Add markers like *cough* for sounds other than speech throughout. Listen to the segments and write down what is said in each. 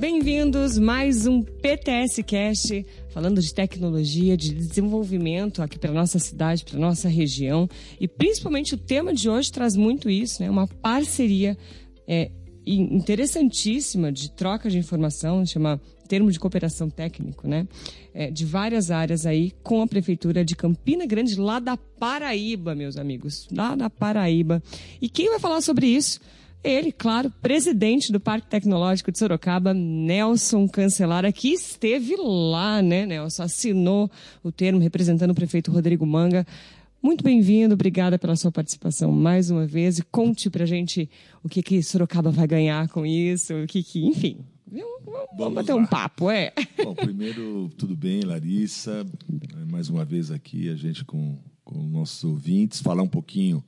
Bem-vindos mais um PTS Cast, falando de tecnologia, de desenvolvimento aqui para nossa cidade, para nossa região e principalmente o tema de hoje traz muito isso, né? Uma parceria é, interessantíssima de troca de informação, chama termo de cooperação técnico, né? É, de várias áreas aí com a prefeitura de Campina Grande, lá da Paraíba, meus amigos, lá da Paraíba. E quem vai falar sobre isso? Ele, claro, presidente do Parque Tecnológico de Sorocaba, Nelson Cancelara, que esteve lá, né, Nelson? Assinou o termo representando o prefeito Rodrigo Manga. Muito bem-vindo, obrigada pela sua participação mais uma vez e conte pra gente o que que Sorocaba vai ganhar com isso, o que que, enfim. Vamos, vamos bater lá. um papo, é. *laughs* Bom, primeiro, tudo bem, Larissa? Mais uma vez aqui, a gente com, com nossos ouvintes, falar um pouquinho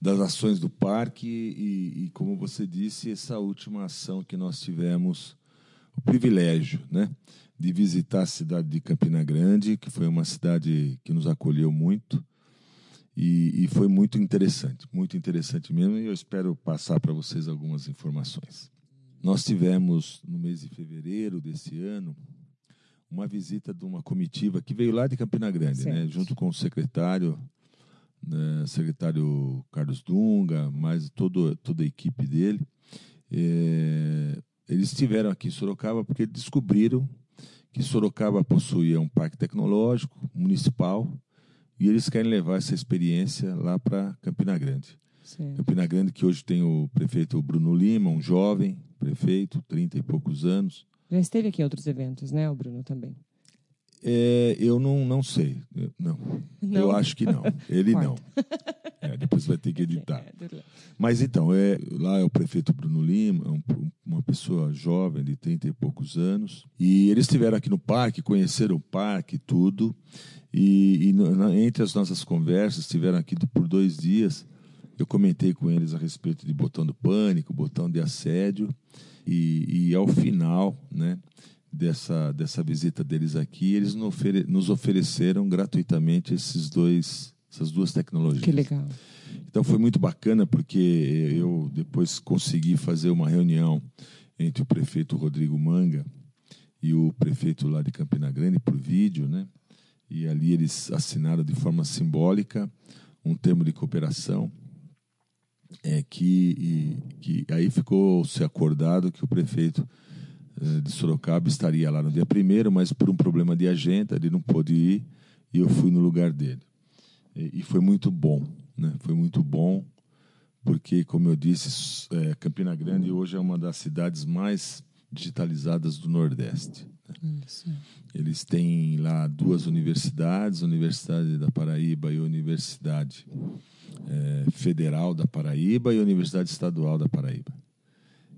das ações do parque e, e, como você disse, essa última ação que nós tivemos o privilégio, né, de visitar a cidade de Campina Grande, que foi uma cidade que nos acolheu muito e, e foi muito interessante, muito interessante mesmo. E eu espero passar para vocês algumas informações. Nós tivemos no mês de fevereiro desse ano uma visita de uma comitiva que veio lá de Campina Grande, né, junto com o secretário né, secretário Carlos Dunga, mais todo, toda a equipe dele. É, eles estiveram aqui em Sorocaba porque descobriram que Sorocaba possuía um parque tecnológico municipal e eles querem levar essa experiência lá para Campina Grande. Sim. Campina Grande, que hoje tem o prefeito Bruno Lima, um jovem prefeito, 30 e poucos anos. Já esteve aqui em outros eventos, né, o Bruno também? É, eu não, não sei. Não. não. Eu acho que não. Ele não. *laughs* É, depois vai ter que editar. É, Mas então, é, lá é o prefeito Bruno Lima, um, uma pessoa jovem de 30 e poucos anos. E eles estiveram aqui no parque, conheceram o parque, tudo. E, e na, entre as nossas conversas, estiveram aqui por dois dias. Eu comentei com eles a respeito de botão do pânico, botão de assédio. E, e ao final, né, dessa, dessa visita deles aqui, eles nos ofereceram gratuitamente esses dois, essas duas tecnologias. Que legal. Então foi muito bacana porque eu depois consegui fazer uma reunião entre o prefeito Rodrigo Manga e o prefeito lá de Campina Grande por vídeo, né? E ali eles assinaram de forma simbólica um termo de cooperação é que, e, que aí ficou se acordado que o prefeito de Sorocaba estaria lá no dia primeiro, mas por um problema de agenda ele não pôde ir e eu fui no lugar dele. E, e foi muito bom, né? Foi muito bom porque, como eu disse, é, Campina Grande hoje é uma das cidades mais digitalizadas do Nordeste. Né? Eles têm lá duas universidades, a Universidade da Paraíba e a Universidade é, Federal da Paraíba e a Universidade Estadual da Paraíba.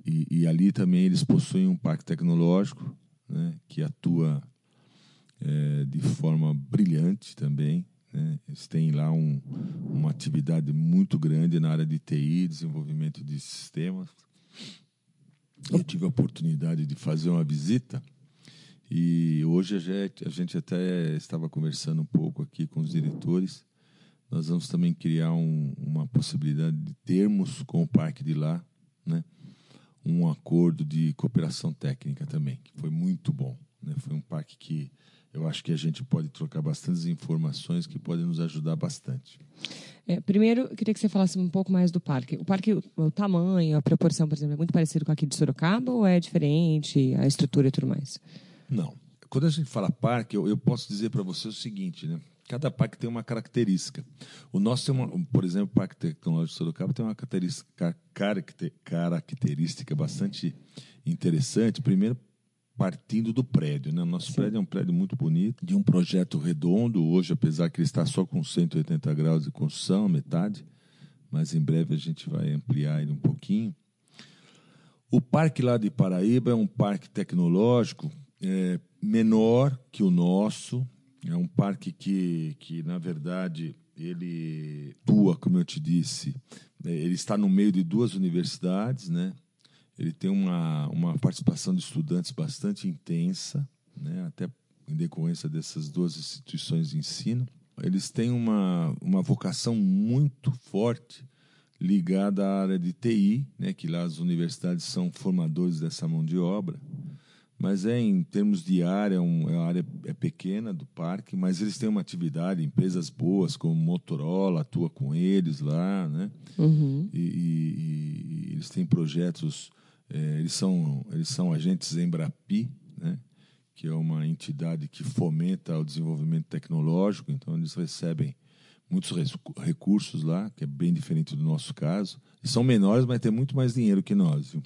E, e, ali também eles possuem um parque tecnológico né, que atua é, de forma brilhante também. Né? Eles têm lá um, uma atividade muito grande na área de TI, desenvolvimento de sistemas. Eu tive a oportunidade de fazer uma visita e hoje a gente, a gente até estava conversando um pouco aqui com os diretores. Nós vamos também criar um, uma possibilidade de termos com o parque de lá, né? Um acordo de cooperação técnica também, que foi muito bom. Né? Foi um parque que eu acho que a gente pode trocar bastantes informações que podem nos ajudar bastante. É, primeiro, eu queria que você falasse um pouco mais do parque. O parque, o, o tamanho, a proporção, por exemplo, é muito parecido com aqui de Sorocaba ou é diferente, a estrutura e tudo mais? Não. Quando a gente fala parque, eu, eu posso dizer para você o seguinte, né? Cada parque tem uma característica. O nosso tem uma, por exemplo, o Parque Tecnológico de Sorocaba tem uma característica, característica bastante interessante. Primeiro, partindo do prédio. Né? O nosso Sim. prédio é um prédio muito bonito, de um projeto redondo. Hoje, apesar que ele está só com 180 graus de construção, metade, mas em breve a gente vai ampliar ele um pouquinho. O parque lá de Paraíba é um parque tecnológico é, menor que o nosso, é um parque que, que na verdade, ele atua, como eu te disse, é, ele está no meio de duas universidades, né? Ele tem uma, uma participação de estudantes bastante intensa, né? até em decorrência dessas duas instituições de ensino. Eles têm uma, uma vocação muito forte ligada à área de TI, né? que lá as universidades são formadores dessa mão de obra. Mas é em termos de área, um, a área é pequena do parque, mas eles têm uma atividade, empresas boas como Motorola atua com eles lá, né? Uhum. E, e, e eles têm projetos, é, eles são eles são agentes Embrapi, né? Que é uma entidade que fomenta o desenvolvimento tecnológico, então eles recebem muitos recursos lá, que é bem diferente do nosso caso. E são menores, mas têm muito mais dinheiro que nós. Viu?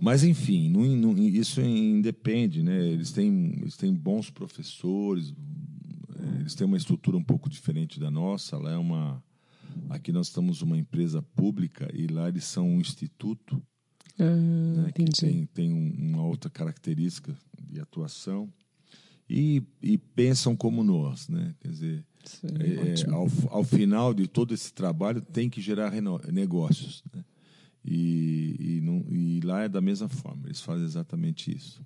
Mas, enfim, não, não, isso independe. Né? Eles, têm, eles têm bons professores, eh, eles têm uma estrutura um pouco diferente da nossa. Lá é uma, aqui nós estamos uma empresa pública e lá eles são um instituto. Ah, né? que tem, tem um- uma outra característica de atuação. E, e pensam como nós. Né? Quer dizer, Isso é, ótimo. ao, ao final de todo esse trabalho tem que gerar negócios. Né? E, e, não- e lá é da mesma forma, eles fazem exatamente isso.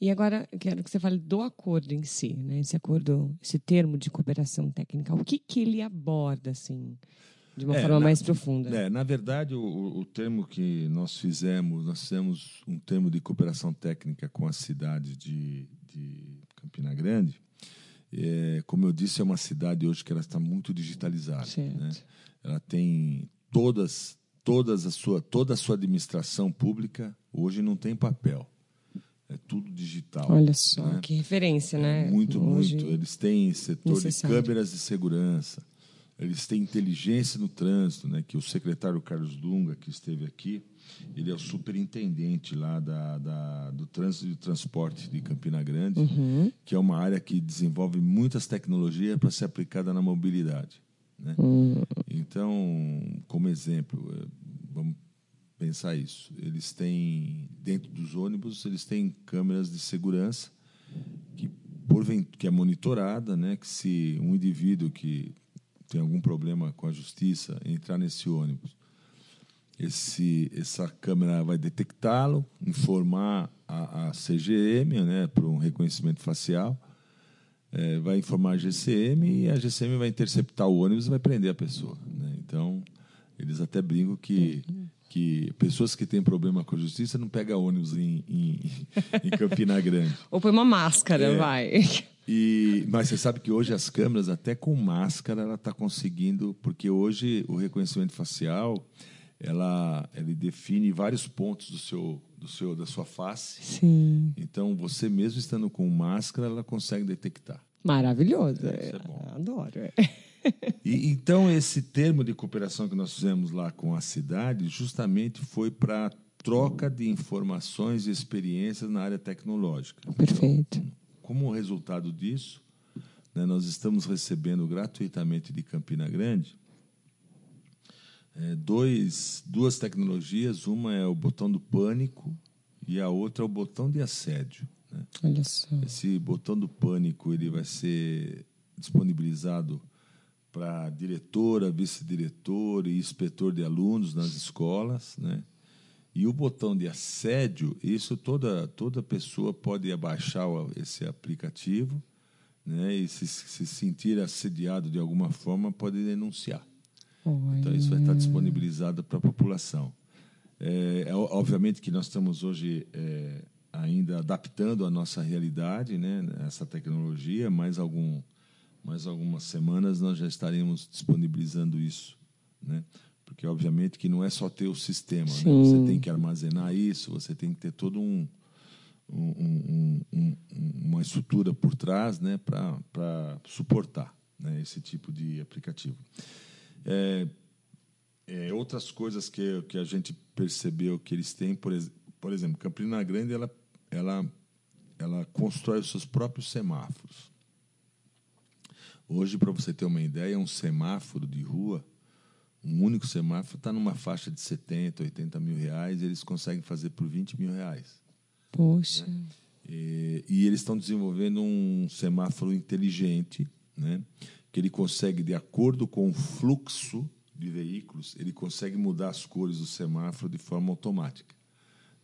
E agora eu quero que você fale do acordo em si, né? Esse acordo, esse termo de cooperação técnica, o que que ele aborda assim, de uma É, forma na- mais profunda? É, na verdade, o, o- termo que nós fizemos, nós fizemos um termo de cooperação técnica com a cidade de, de Campina Grande. É, como eu disse, é uma cidade hoje que ela está muito digitalizada. Né? Ela tem todas, todas a sua, toda a sua administração pública hoje não tem papel. É tudo digital. Olha só, né? que referência, né? Muito, Hoje- muito. Eles têm setor necessário. de câmeras de segurança, eles têm inteligência no trânsito, né? Que o secretário Carlos Dunga, que esteve aqui, ele é o superintendente lá da, da- do trânsito e transporte de Campina Grande, Uhum. que é uma área que desenvolve muitas tecnologias para ser aplicada na mobilidade. Né? Hum, Então, como exemplo, eh, vamos pensar isso. Eles têm, dentro dos ônibus, eles têm câmeras de segurança que, que é monitorada, né? que se um indivíduo que tem algum problema com a justiça entrar nesse ônibus, esse, essa câmera vai detectá-lo, informar a, a CGM né, para um reconhecimento facial, eh, vai informar a GCM e a GCM vai interceptar o ônibus e vai prender a pessoa. né? Então, eles até brincam que, que pessoas que têm problema com a justiça não pegam ônibus em, em, em Campina Grande. *laughs* Ou põe uma máscara, É. vai. E, mas você sabe que hoje as câmeras, até com máscara, ela está conseguindo, porque hoje o reconhecimento facial, ela, ele define vários pontos do seu, do seu, da sua face. Sim. Então, você mesmo estando com máscara, ela consegue detectar. Maravilhoso. É, isso é bom. Adoro. é. *laughs* E, então, esse termo de cooperação que nós fizemos lá com a cidade, justamente foi para troca de informações e experiências na área tecnológica. Perfeito. Como resultado disso, né, nós estamos recebendo gratuitamente de Campina Grande eh, dois, duas tecnologias. Uma é o botão do pânico e a outra é o botão de assédio. né? Olha só. Esse botão do pânico ele vai ser disponibilizado para diretora, vice-diretor e inspetor de alunos nas escolas, né? E o botão de assédio, isso toda toda pessoa pode abaixar esse aplicativo, né? E se se sentir assediado de alguma forma pode denunciar. Então isso vai estar disponibilizado para a população. É, é, obviamente que nós estamos hoje é, ainda adaptando a nossa realidade, né, essa tecnologia, mais algum mais algumas semanas nós já estaremos disponibilizando isso, né? Porque obviamente que não é só ter o sistema, né? Você tem que armazenar isso, você tem que ter todo um- um- um- uma estrutura por trás, né, para suportar né, esse tipo de aplicativo. É, é, outras coisas que, que a gente percebeu que eles têm, por, ex- por exemplo, Campina Grande ela, ela, ela constrói os seus próprios semáforos. Hoje, para você ter uma ideia, um semáforo de rua, um único semáforo, está numa faixa de 70, 80 mil reais, e eles conseguem fazer por 20 mil reais. Poxa. E, e eles estão desenvolvendo um semáforo inteligente, né? Que ele consegue, de acordo com o fluxo de veículos, ele consegue mudar as cores do semáforo de forma automática.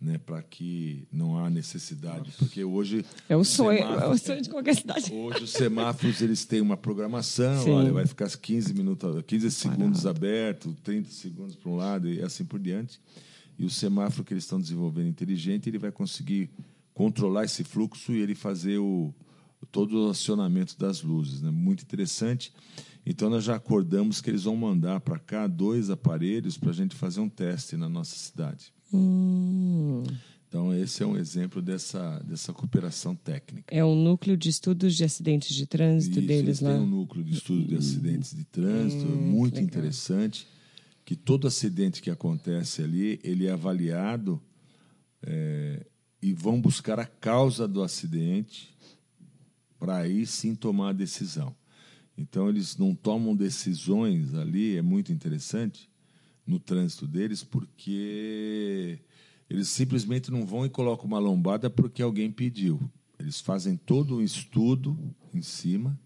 Né, para que não há necessidade, porque hoje É o sonho, semáforo- é o sonho de qualquer cidade. Hoje os semáforos eles têm uma programação, Sim. olha, vai ficar 15 minutos, 15 segundos aberto, 30 segundos para um lado e assim por diante. E o semáforo que eles estão desenvolvendo inteligente, ele vai conseguir controlar esse fluxo e ele fazer o, todo o acionamento das luzes. Né? Muito interessante. Então, nós já acordamos que eles vão mandar para cá dois aparelhos para a gente fazer um teste na nossa cidade. Hum. Então, esse é um exemplo dessa, dessa cooperação técnica. É um núcleo de estudos de acidentes de trânsito Isso, deles lá. Tem um núcleo de estudo de acidentes de trânsito, Hum, muito legal. interessante, que todo acidente que acontece ali, ele é avaliado é, e vão buscar a causa do acidente para aí sim tomar a decisão. Então, eles não tomam decisões ali, é muito interessante, no trânsito deles, porque eles simplesmente não vão e colocam uma lombada porque alguém pediu. Eles fazem todo um estudo em cima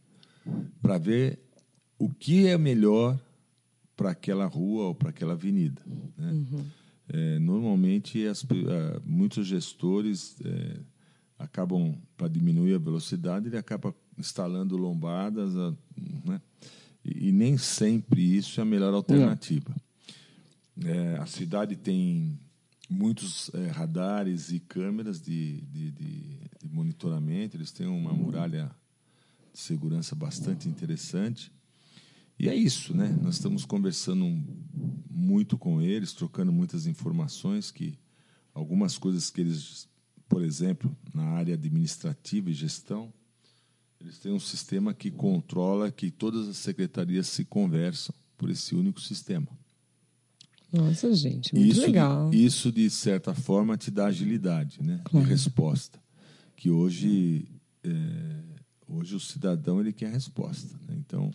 para ver o que é melhor para aquela rua ou para aquela avenida. Né? É, normalmente, as ah, muitos gestores é, acabam, para diminuir a velocidade, ele acaba instalando lombadas, né? e, e nem sempre isso é a melhor alternativa. É, a cidade tem muitos é, radares e câmeras de, de, de- de monitoramento, eles têm uma muralha de segurança bastante interessante. E é isso, né? Nós estamos conversando muito com eles, trocando muitas informações que algumas coisas que eles, por exemplo, na área administrativa e gestão, eles têm um sistema que controla que todas as secretarias se conversam por esse único sistema. Nossa, gente, muito isso, legal. Isso, de certa forma, te dá agilidade né, Claro. de resposta. Que hoje, é, hoje o cidadão ele quer resposta. né? Então,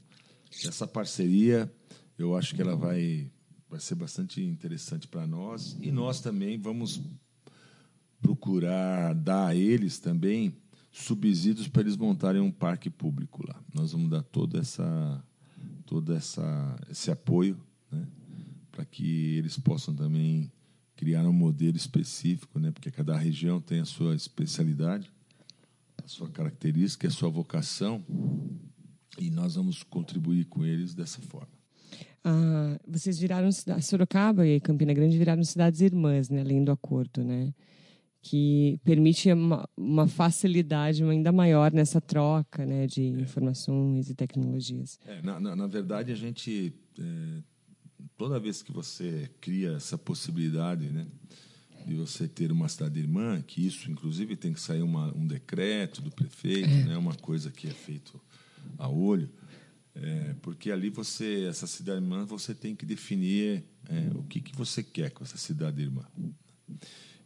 essa parceria, eu acho que ela vai, vai ser bastante interessante para nós. E nós também vamos procurar dar a eles também subsídios para eles montarem um parque público lá. Nós vamos dar toda essa, todo essa, esse apoio né, para que eles possam também criar um modelo específico, né, porque cada região tem a sua especialidade, a sua característica, a sua vocação, e nós vamos contribuir com eles dessa forma. Ah, vocês viraram Sorocaba e Campina Grande viraram cidades irmãs, né, além do acordo, né? Que permite uma, uma facilidade ainda maior nessa troca, né, de informações e tecnologias. É, na, na, na verdade, a gente é, toda vez que você cria essa possibilidade, né, de você ter uma cidade irmã, que isso, inclusive, tem que sair uma, um decreto do prefeito, né, uma coisa que é feito a olho, é, porque ali você, essa cidade irmã, você tem que definir é, o que, que você quer com essa cidade irmã.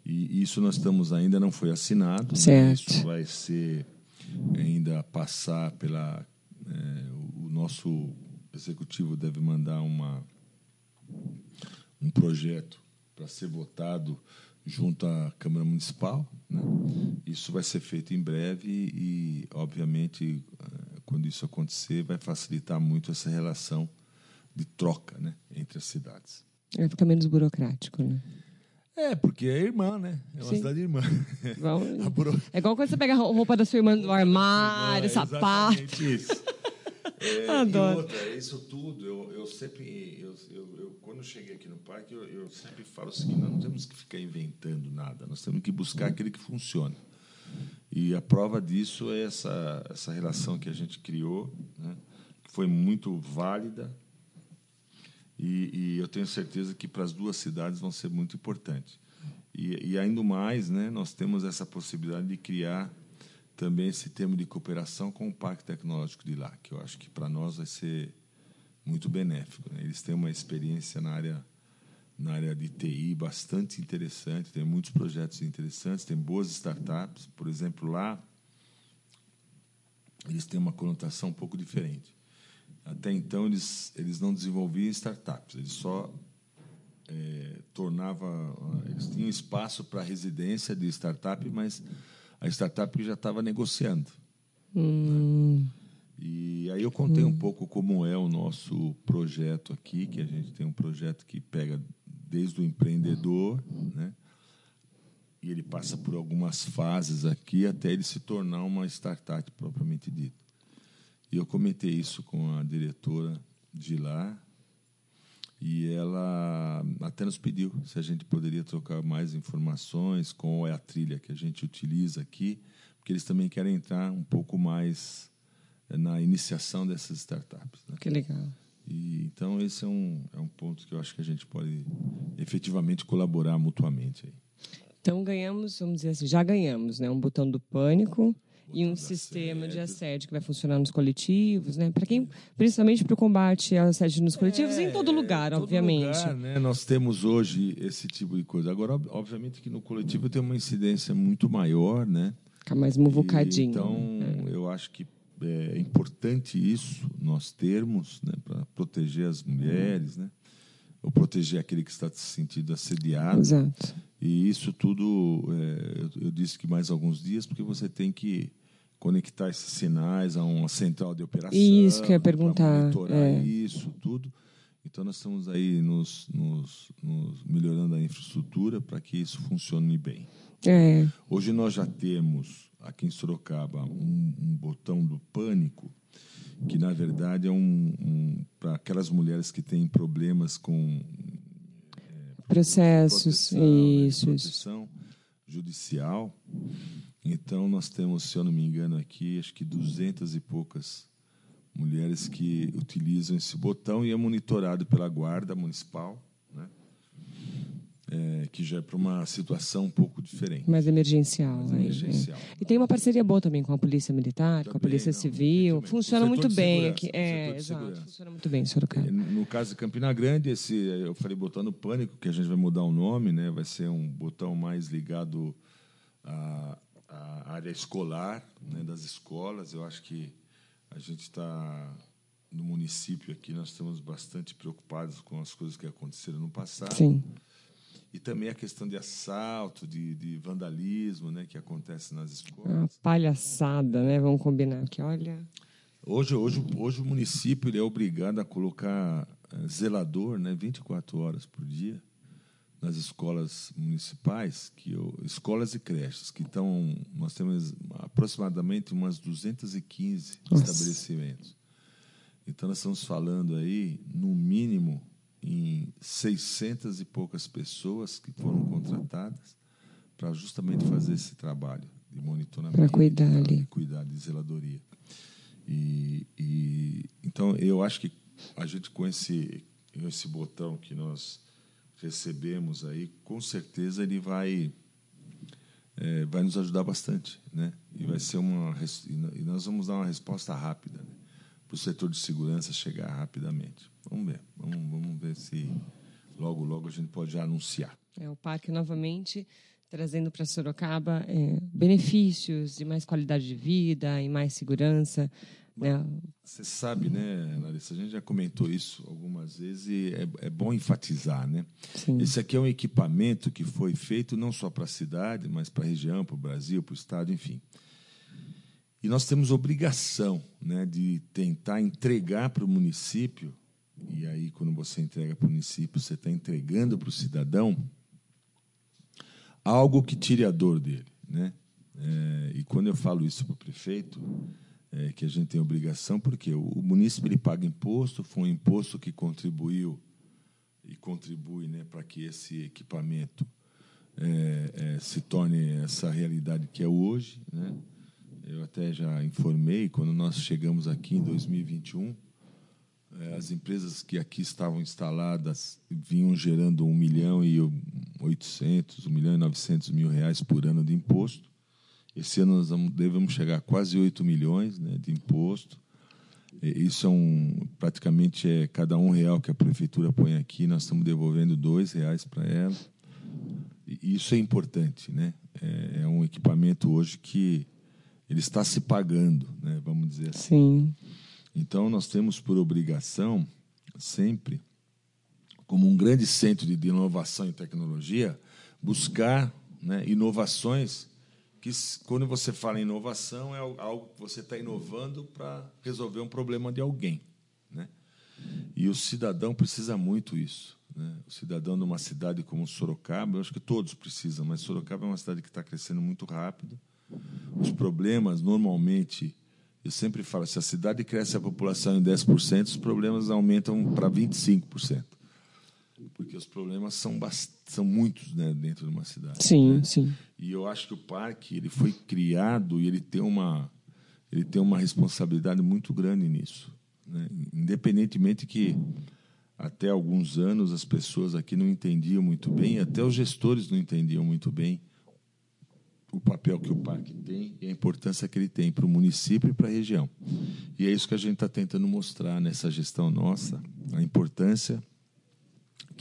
E isso nós estamos ainda não foi assinado. né, Certo. Isso vai ser ainda passar pela é, o nosso executivo deve mandar uma um projeto para ser votado junto à Câmara Municipal. Né? Isso vai ser feito em breve e, obviamente, eh, quando isso acontecer, vai facilitar muito essa relação de troca né, entre as cidades. Vai ficar menos burocrático, né? É, porque é irmã, né? É uma Sim. cidade irmã. Igual, *laughs* é igual quando você pega a roupa da sua irmã do armário, É, sapato. isso. *laughs* É, Adoro. E outra, isso tudo, eu, eu sempre, eu, eu, eu- quando eu cheguei aqui no parque, eu, eu sempre falo o seguinte, nós não temos que ficar inventando nada, nós temos que buscar aquele que funciona. E a prova disso é essa, essa relação que a gente criou, né, que foi muito válida, e, e eu tenho certeza que para as duas cidades vão ser muito importantes. E, e ainda mais, né, nós temos essa possibilidade de criar também esse termo de cooperação com o Parque Tecnológico de lá, que eu acho que para nós vai ser muito benéfico. né? Eles têm uma experiência na área na área de TI bastante interessante, tem muitos projetos interessantes, tem boas startups, por exemplo, lá eles têm uma conotação um pouco diferente. Até então eles eles não desenvolviam startups, eles só eh, tornava eles tinham espaço para residência de startup, mas a startup já estava negociando. Hum, E aí eu contei um pouco como é o nosso projeto aqui, que a gente tem um projeto que pega desde o empreendedor, né? E ele passa por algumas fases aqui até ele se tornar uma startup propriamente dita. E eu comentei isso com a diretora de lá. E ela até nos pediu se a gente poderia trocar mais informações, qual é a trilha que a gente utiliza aqui, porque eles também querem entrar um pouco mais eh, na iniciação dessas startups. Né? Que legal. E, então, esse é um, é um ponto que eu acho que a gente pode efetivamente colaborar mutuamente. Aí. Então, ganhamos, vamos dizer assim, já ganhamos, né? Um botão do pânico e um sistema assédio. de assédio que vai funcionar nos coletivos, né? Para quem, principalmente para o combate ao assédio nos coletivos é, em todo lugar, todo obviamente. Lugar, né? Nós temos hoje esse tipo de coisa. Agora, obviamente que no coletivo tem uma incidência muito maior, né? Fica mais muvucadinho. E, então, é. eu acho que é importante isso nós termos, né? Para proteger as mulheres, né? Ou proteger aquele que está se sentindo assediado. Exato. E isso tudo, é, eu, eu disse que mais alguns dias, porque você tem que conectar esses sinais a uma central de operação. Isso que eu ia perguntar. Monitorar é. isso, tudo. Então, nós estamos aí nos, nos, nos melhorando a infraestrutura para que isso funcione bem. É. Hoje nós já temos aqui em Sorocaba um, um botão do pânico que na verdade é um, um para aquelas mulheres que têm problemas com é, processos proteção, né, isso, né, proteção judicial então, nós temos, se eu não me engano, aqui, acho que duzentas e poucas mulheres que utilizam esse botão e é monitorado pela Guarda Municipal, né? É, que já é para uma situação um pouco diferente. Mais emergencial. Mais emergencial. É. E tem uma parceria boa também com a Polícia Militar, também, com a Polícia não, Civil. Funciona muito bem aqui. É, exato. Funciona muito bem, Sorocaba. No caso de Campina Grande, esse, eu falei botão no pânico, que a gente vai mudar o nome, né? vai ser um botão mais ligado a a área escolar, né, das escolas. Eu acho que a gente está no município aqui, nós estamos bastante preocupados com as coisas que aconteceram no passado. Sim. E também a questão de assalto, de, de vandalismo, né, que acontece nas escolas. Uma palhaçada, né? Vamos combinar aqui, olha. Hoje, hoje, hoje o município é obrigado a colocar eh, zelador, né, 24 horas por dia nas escolas municipais, que eu, escolas e creches, que estão, nós temos aproximadamente umas 215 Nossa. estabelecimentos. Então nós estamos falando aí, no mínimo, em 600 e poucas pessoas que foram contratadas para justamente fazer esse trabalho de monitoramento, para cuidar ali, de cuidar de zeladoria. E, e então eu acho que a gente com esse esse botão que nós recebemos aí, com certeza ele vai é, vai nos ajudar bastante, né? E vai ser uma e nós vamos dar uma resposta rápida né? para o setor de segurança chegar rapidamente. Vamos ver, vamos, vamos ver se logo logo a gente pode já anunciar. É o parque novamente trazendo para Sorocaba é, benefícios de mais qualidade de vida e mais segurança né? Você sabe, né, Larissa? A gente já comentou isso algumas vezes e é, é bom enfatizar, né? Sim. Esse aqui é um equipamento que foi feito não só para a cidade, mas para a região, para o Brasil, para o estado, enfim. E nós temos obrigação, né, de tentar entregar para o município. E aí, quando você entrega para o município, você está entregando para o cidadão algo que tire a dor dele, né? É, e quando eu falo isso para o prefeito, é, que a gente tem obrigação, porque o, município ele paga imposto, foi um imposto que contribuiu e contribui né, para que esse equipamento é, é, se torne essa realidade que é hoje. Né? Eu até já informei, quando nós chegamos aqui em 2021, é, as empresas que aqui estavam instaladas vinham gerando 1 milhão e 800, 1 milhão e 900 mil reais por ano de imposto. Esse ano nós vamos, devemos chegar a quase 8 milhões né, de imposto. Isso é um, praticamente é cada um real que a prefeitura põe aqui, nós estamos devolvendo dois reais para ela. E isso é importante, né? É, é, um equipamento hoje que ele está se pagando, né? Vamos dizer assim. Sim. Então nós temos por obrigação sempre, como um grande centro de inovação e tecnologia, buscar né, inovações que quando você fala em inovação é algo que você está inovando para resolver um problema de alguém, né? E o cidadão precisa muito isso, né? O cidadão numa cidade como Sorocaba, eu acho que todos precisam, mas Sorocaba é uma cidade que está crescendo muito rápido. Os problemas normalmente eu sempre falo, se a cidade cresce a população em 10%, os problemas aumentam para 25%. Porque os problemas são, são muitos né, dentro de uma cidade. Sim, né? sim. E eu acho que o parque ele foi criado e ele tem uma ele tem uma responsabilidade muito grande nisso, né? independentemente que até alguns anos as pessoas aqui não entendiam muito bem, até os gestores não entendiam muito bem o papel que o parque tem e a importância que ele tem para o município e para a região. E é isso que a gente está tentando mostrar nessa gestão nossa, a importância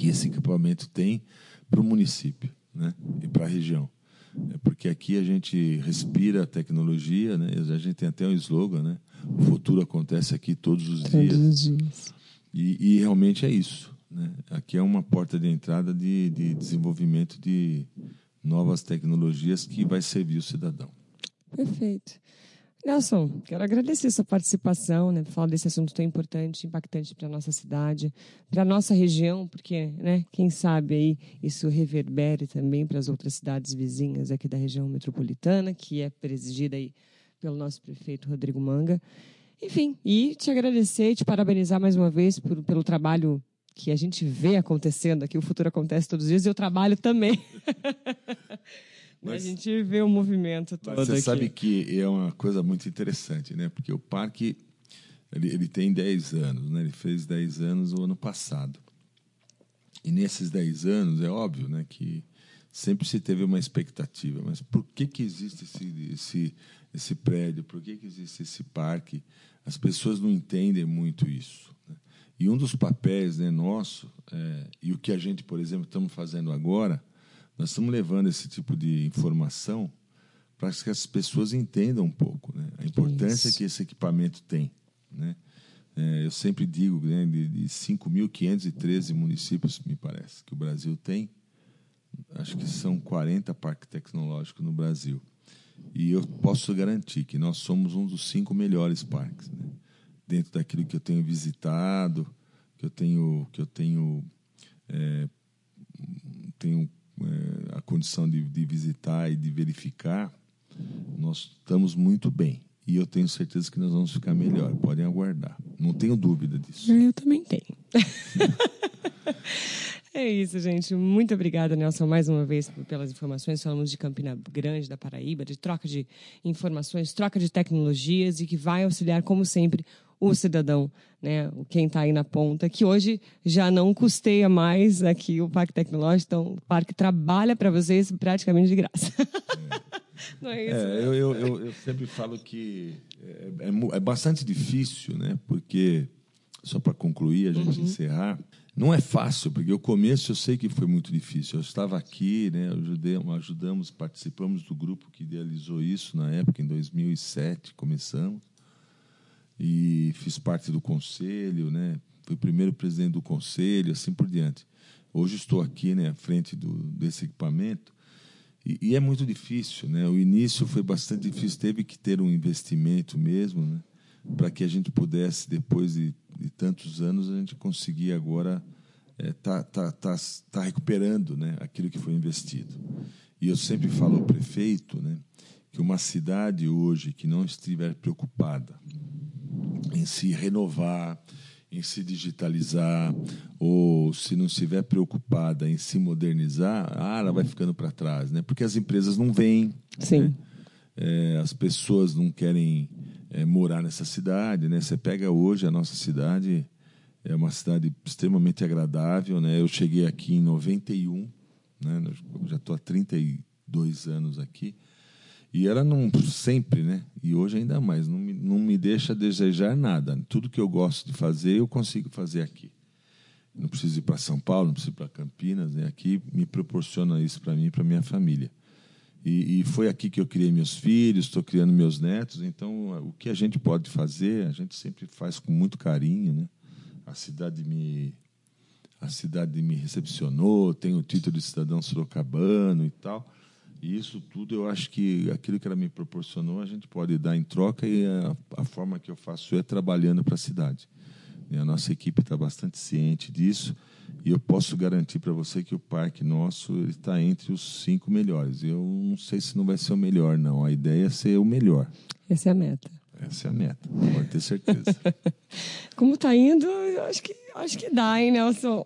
que esse equipamento tem para o município né? e para a região. É porque aqui a gente respira a tecnologia, né? a gente tem até um slogan, né? o futuro acontece aqui todos os todos dias. Os dias. E, e, realmente é isso. Né? Aqui é uma porta de entrada de, de desenvolvimento de novas tecnologias que vai servir o cidadão. Perfeito. Nelson, quero agradecer sua participação, né, falar desse assunto tão importante, impactante para a nossa cidade, para a nossa região, porque, né, quem sabe aí isso reverbere também para as outras cidades vizinhas aqui da região metropolitana, que é presidida aí pelo nosso prefeito Rodrigo Manga. Enfim, e te agradecer e te parabenizar mais uma vez por, pelo trabalho que a gente vê acontecendo aqui, o futuro acontece todos os dias e eu trabalho também. *laughs* Mas, a gente vê o movimento todo você aqui. sabe que é uma coisa muito interessante, né? Porque o parque ele, ele tem 10 anos, né? Ele fez 10 anos o ano passado. E nesses 10 anos, é óbvio, né, que sempre se teve uma expectativa, mas por que que existe esse esse esse prédio? Por que que existe esse parque? As pessoas não entendem muito isso. Né? E um dos papéis né, nosso, é, e o que a gente, por exemplo, estamos fazendo agora, nós estamos levando esse tipo de informação para que as pessoas entendam um pouco né, a importância Isso. que esse equipamento tem. Né? É, eu sempre digo, né, de, de 5.513 municípios, me parece, que o Brasil tem, acho que são 40 parques tecnológicos no Brasil. E eu posso garantir que nós somos um dos cinco melhores parques. Né? Dentro daquilo que eu tenho visitado, que eu tenho, que eu tenho, é, tenho é, a condição de, de visitar e de verificar, nós estamos muito bem. E eu tenho certeza que nós vamos ficar melhor. Podem aguardar. Não tenho dúvida disso. Eu também tenho. *laughs* é isso, gente. Muito obrigada, Nelson, mais uma vez pelas informações. Falamos de Campina Grande, da Paraíba, de troca de informações, troca de tecnologias e que vai auxiliar, como sempre, o cidadão, né, quem está aí na ponta, que hoje já não custeia mais aqui o Parque Tecnológico, então o parque trabalha para vocês praticamente de graça. É. *laughs* Não é isso? É, né? eu, eu, eu, eu, sempre falo que é, é, é, bastante difícil, né? Porque, só para concluir, a gente uhum. encerrar, não é fácil, porque o começo eu sei que foi muito difícil. Eu estava aqui, né, ajudamos, ajudamos, participamos do grupo que idealizou isso na época, em 2007, começamos e fiz parte do conselho, né? Fui o primeiro presidente do conselho, assim por diante. Hoje estou aqui, né, à frente do, desse equipamento e, e, é muito difícil, né? O início foi bastante difícil, teve que ter um investimento mesmo, né? Para que a gente pudesse, depois de, de, tantos anos, a gente conseguir agora é, tá, tá, tá, tá recuperando, né? Aquilo que foi investido. E eu sempre falo ao prefeito, né? Que uma cidade hoje que não estiver preocupada em se renovar, em se digitalizar, ou se não estiver preocupada em se modernizar, ah, ela vai ficando para trás, né? Porque as empresas não vêm, Sim. Né? É, as pessoas não querem é, morar nessa cidade, né? Você pega hoje a nossa cidade é uma cidade extremamente agradável, né? Eu cheguei aqui em 91, né? Eu já estou há 32 anos aqui. E ela não sempre, né? E hoje ainda mais, não me, não me deixa desejar nada. Tudo que eu gosto de fazer, eu consigo fazer aqui. Não preciso ir para São Paulo, não preciso ir para Campinas, né? Aqui me proporciona isso para mim e para minha família. E, e, foi aqui que eu criei meus filhos, estou criando meus netos. Então, o que a gente pode fazer, a gente sempre faz com muito carinho, né? A cidade me a cidade me recepcionou, tenho o título de cidadão sorocabano e tal. E isso tudo eu acho que aquilo que ela me proporcionou a gente pode dar em troca e a, a forma que eu faço é trabalhando para a cidade. E a nossa equipe está bastante ciente disso e eu posso garantir para você que o parque nosso está entre os cinco melhores. Eu não sei se não vai ser o melhor, não. A ideia é ser o melhor. Essa é a meta. Essa é a meta, pode ter certeza. *laughs* Como está indo, eu acho que, acho que dá, hein, Nelson?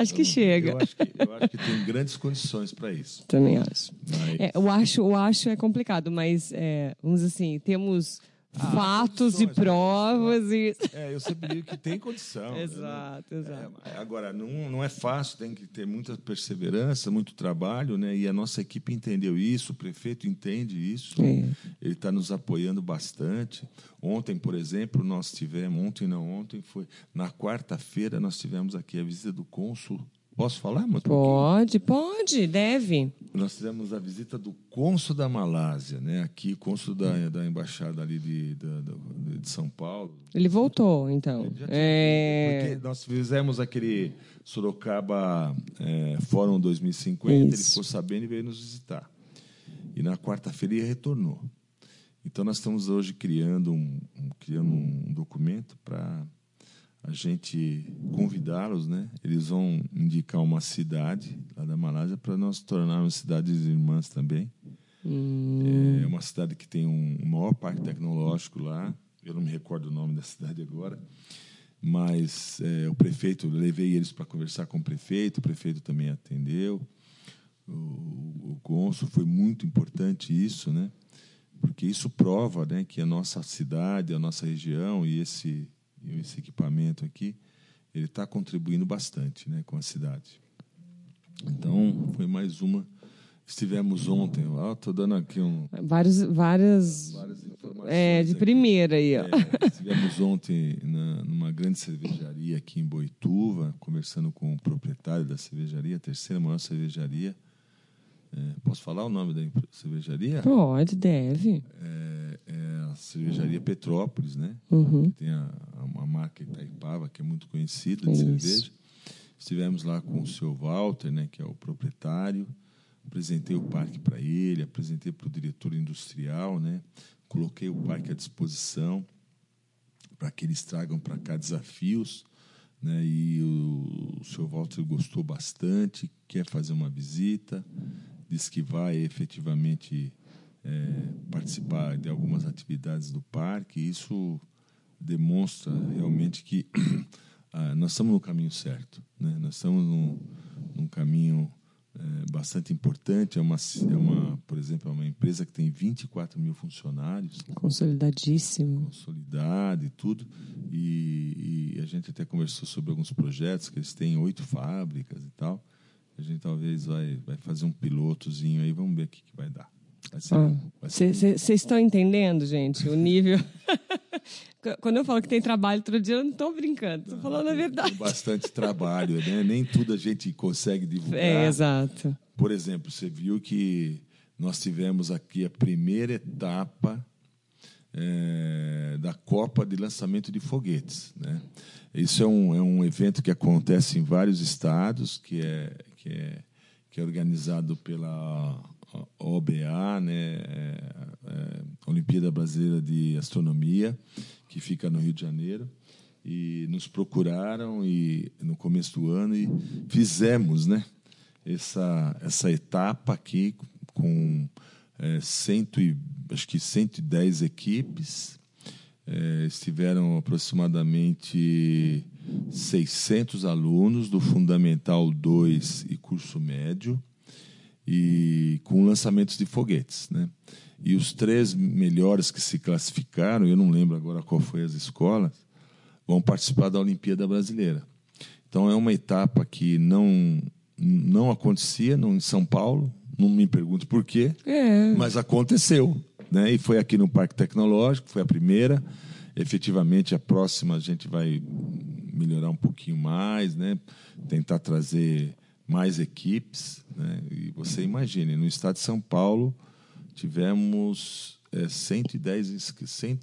Acho que chega. Eu acho que, eu acho que tem grandes condições para isso. Também acho. Mas- É, eu acho. Eu acho é complicado, mas é, vamos assim, temos fatos e condições, provas e. É, eu sempre digo que tem condição. né? Exato, exato. É, agora, não, não é fácil, tem que ter muita perseverança, muito trabalho, né? E a nossa equipe entendeu isso, o prefeito entende isso, É. ele está nos apoiando bastante. Ontem, por exemplo, nós tivemos, ontem não, ontem foi, na quarta-feira, nós tivemos aqui a visita do cônsul. Posso falar, mas Pode, pode, deve. Nós fizemos a visita do cônsul da Malásia, né? Aqui, cônsul da, da embaixada ali de, de São Paulo, Ele voltou, então. Já tinha É, Porque nós fizemos aquele Sorocaba é, Fórum 2050, ele Isso. ficou sabendo e veio nos visitar. E na quarta-feira ele retornou. Então nós estamos hoje criando um, um- criando um documento para a gente convidá-los, né? Eles vão indicar uma cidade lá da Malásia para nós tornarmos cidades irmãs também. É uma cidade que tem um, um maior parque tecnológico lá. Eu não me recordo o nome da cidade agora, mas é, o prefeito, levei eles para conversar com o prefeito, o prefeito também atendeu. O, o cônsul foi muito importante isso, né? Porque isso prova, né, que a nossa cidade, a nossa região e esse e esse equipamento aqui, ele está contribuindo bastante, né, com a cidade. Então, foi mais uma. Estivemos ontem, estou dando aqui um, vários, várias. várias informações. É, de aqui. primeira aí, ó. É, estivemos ontem na, numa grande cervejaria aqui em Boituva, conversando com o proprietário da cervejaria, a terceira maior cervejaria. É, posso falar o nome da cervejaria? Pode, deve. É, é a cervejaria Petrópolis, né? Uhum. Tem a, a, uma marca Itaipava, que é muito conhecida de Isso. cerveja. Estivemos lá com o seu Walter, né, que é o proprietário. Apresentei o parque para ele, apresentei para o diretor industrial, né? Coloquei o parque à disposição para que eles tragam para cá desafios, né? E o, o senhor Walter gostou bastante, quer fazer uma visita, diz que vai efetivamente é, participar de algumas atividades do parque. Isso demonstra realmente que *clears throat* ah, nós estamos no caminho certo, né? Nós estamos num, num caminho é, bastante importante. É uma, é uma, por exemplo, é uma empresa que tem 24 mil funcionários Consolidadíssimo. consolidado e tudo. E, e a gente até conversou sobre alguns projetos, que eles têm oito fábricas e tal. A gente talvez vai, vai fazer um pilotozinho aí, vamos ver o que, que vai dar. Vocês estão entendendo, gente, o nível. *laughs* Quando eu falo que tem trabalho todo dia, eu não estou brincando, estou falando a verdade. bastante trabalho, né? Nem tudo a gente consegue divulgar. É, exato. Por exemplo, você viu que nós tivemos aqui a primeira etapa é, da Copa de lançamento de foguetes. Né? Isso é um, é um evento que acontece em vários estados, que é, que é, que é organizado pela OBA, né? É, é, Olimpíada Brasileira de Astronomia, que fica no Rio de Janeiro. E nos procuraram e no começo do ano e fizemos, né? essa, essa etapa aqui com é, cento e, acho que 110 equipes. É, estiveram aproximadamente 600 alunos do Fundamental 2 e curso médio e com lançamentos de foguetes, né? E os três melhores que se classificaram, eu não lembro agora qual foi as escolas, vão participar da Olimpíada Brasileira. Então é uma etapa que não não acontecia não, em São Paulo, não me pergunte por quê, É. mas aconteceu. Né? E foi aqui no Parque Tecnológico, foi a primeira. Efetivamente, a próxima a gente vai melhorar um pouquinho mais, né? tentar trazer mais equipes. Né? E você imagine, no estado de São Paulo, tivemos é, 110 inscritos, 100,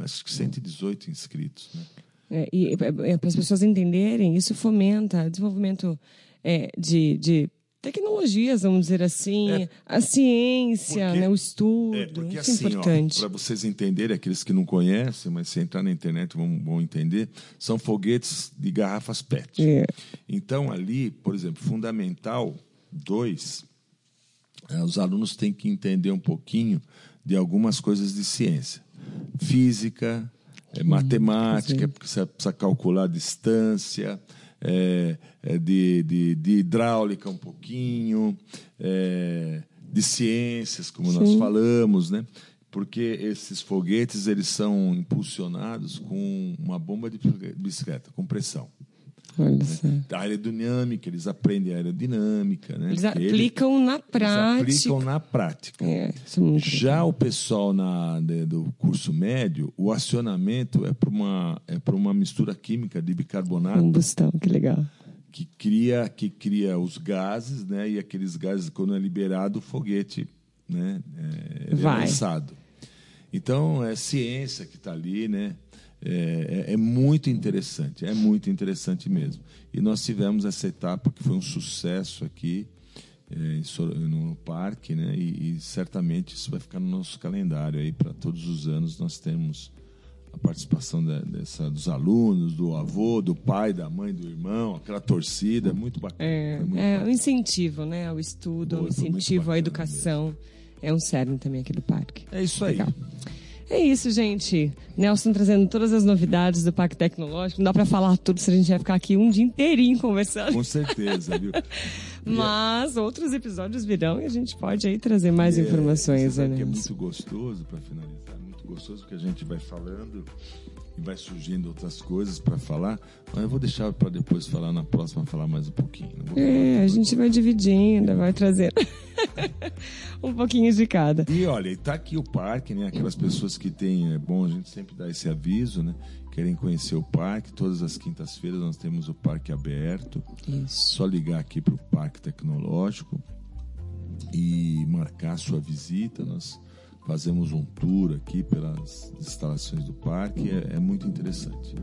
acho que 118 inscritos. Né? É, e para as pessoas entenderem, isso fomenta desenvolvimento é, de, de tecnologias, vamos dizer assim, É. a ciência, Porque- né, o estudo. É, porque isso é assim, importante. para vocês entenderem, aqueles que não conhecem, mas se entrar na internet vão, vão entender, são foguetes de garrafas PET. É. Então, ali, por exemplo, Fundamental 2, eh, os alunos têm que entender um pouquinho de algumas coisas de ciência. Física, eh, matemática, sim. porque você precisa calcular a distância, é, é de, de, de, hidráulica um pouquinho, é, de ciências, como Sim. nós falamos, né? porque esses foguetes eles são impulsionados com uma bomba de bicicleta, com pressão. Da aerodinâmica, eles aprendem aerodinâmica. Né? Eles aplicam eles, na prática. Aplicam na prática. É, é Já o pessoal na, de, do curso médio, o acionamento é para uma, é uma mistura química de bicarbonato. Combustão, que legal. Que cria, que cria os gases, né? e aqueles gases, quando é liberado, o foguete né? é, é lançado. Então, é ciência que está ali, né? É, é, é, muito interessante, é muito interessante mesmo. E nós tivemos essa etapa que foi um sucesso aqui é, no parque, né? E, e, certamente isso vai ficar no nosso calendário aí para todos os anos nós temos a participação da, dessa, dos alunos, do avô, do pai, da mãe, do irmão, aquela torcida, é muito bacana. É, muito é um incentivo, né, ao estudo, Boa, um incentivo à educação. Mesmo. É um cerne também aqui do parque. É isso aí. É isso, gente. Nelson trazendo todas as novidades do Parque Tecnológico. Não dá para falar tudo, se a gente vai ficar aqui um dia inteirinho conversando. Com certeza, viu? *laughs* Mas outros episódios virão e a gente pode aí trazer mais é, informações. Né? é muito gostoso, para finalizar, muito gostoso que a gente vai falando e vai surgindo outras coisas para falar. Mas eu vou deixar para depois falar na próxima, falar mais um pouquinho. É, a gente vai dividindo, vai trazendo *laughs* um pouquinho de cada. E olha, está aqui o parque, né? Aquelas pessoas que têm, é bom a gente sempre dar esse aviso, né? Querem conhecer o parque, todas as quintas-feiras nós temos o parque aberto. Isso. Só ligar aqui para o Parque Tecnológico e marcar sua visita. Nós fazemos um tour aqui pelas instalações do parque, é, é muito interessante.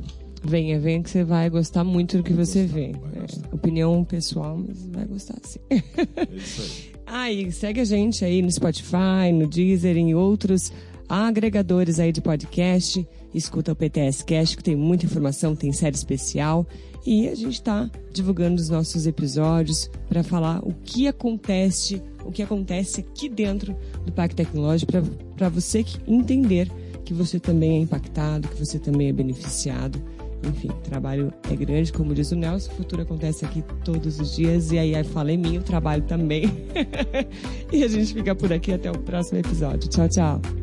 Venha, venha que você vai gostar muito do que vai você gostar, vê. É, opinião pessoal, mas vai gostar sim. É isso aí. *laughs* aí, segue a gente aí no Spotify, no Deezer, em outros agregadores aí de podcast. Escuta o PTS Cast, que tem muita informação, tem série especial. E a gente está divulgando os nossos episódios para falar o que acontece, o que acontece aqui dentro do Parque Tecnológico, para você entender que você também é impactado, que você também é beneficiado. Enfim, o trabalho é grande, como diz o Nelson, o futuro acontece aqui todos os dias, e aí a fala é minha, o trabalho também. *laughs* e a gente fica por aqui até o próximo episódio. Tchau, tchau.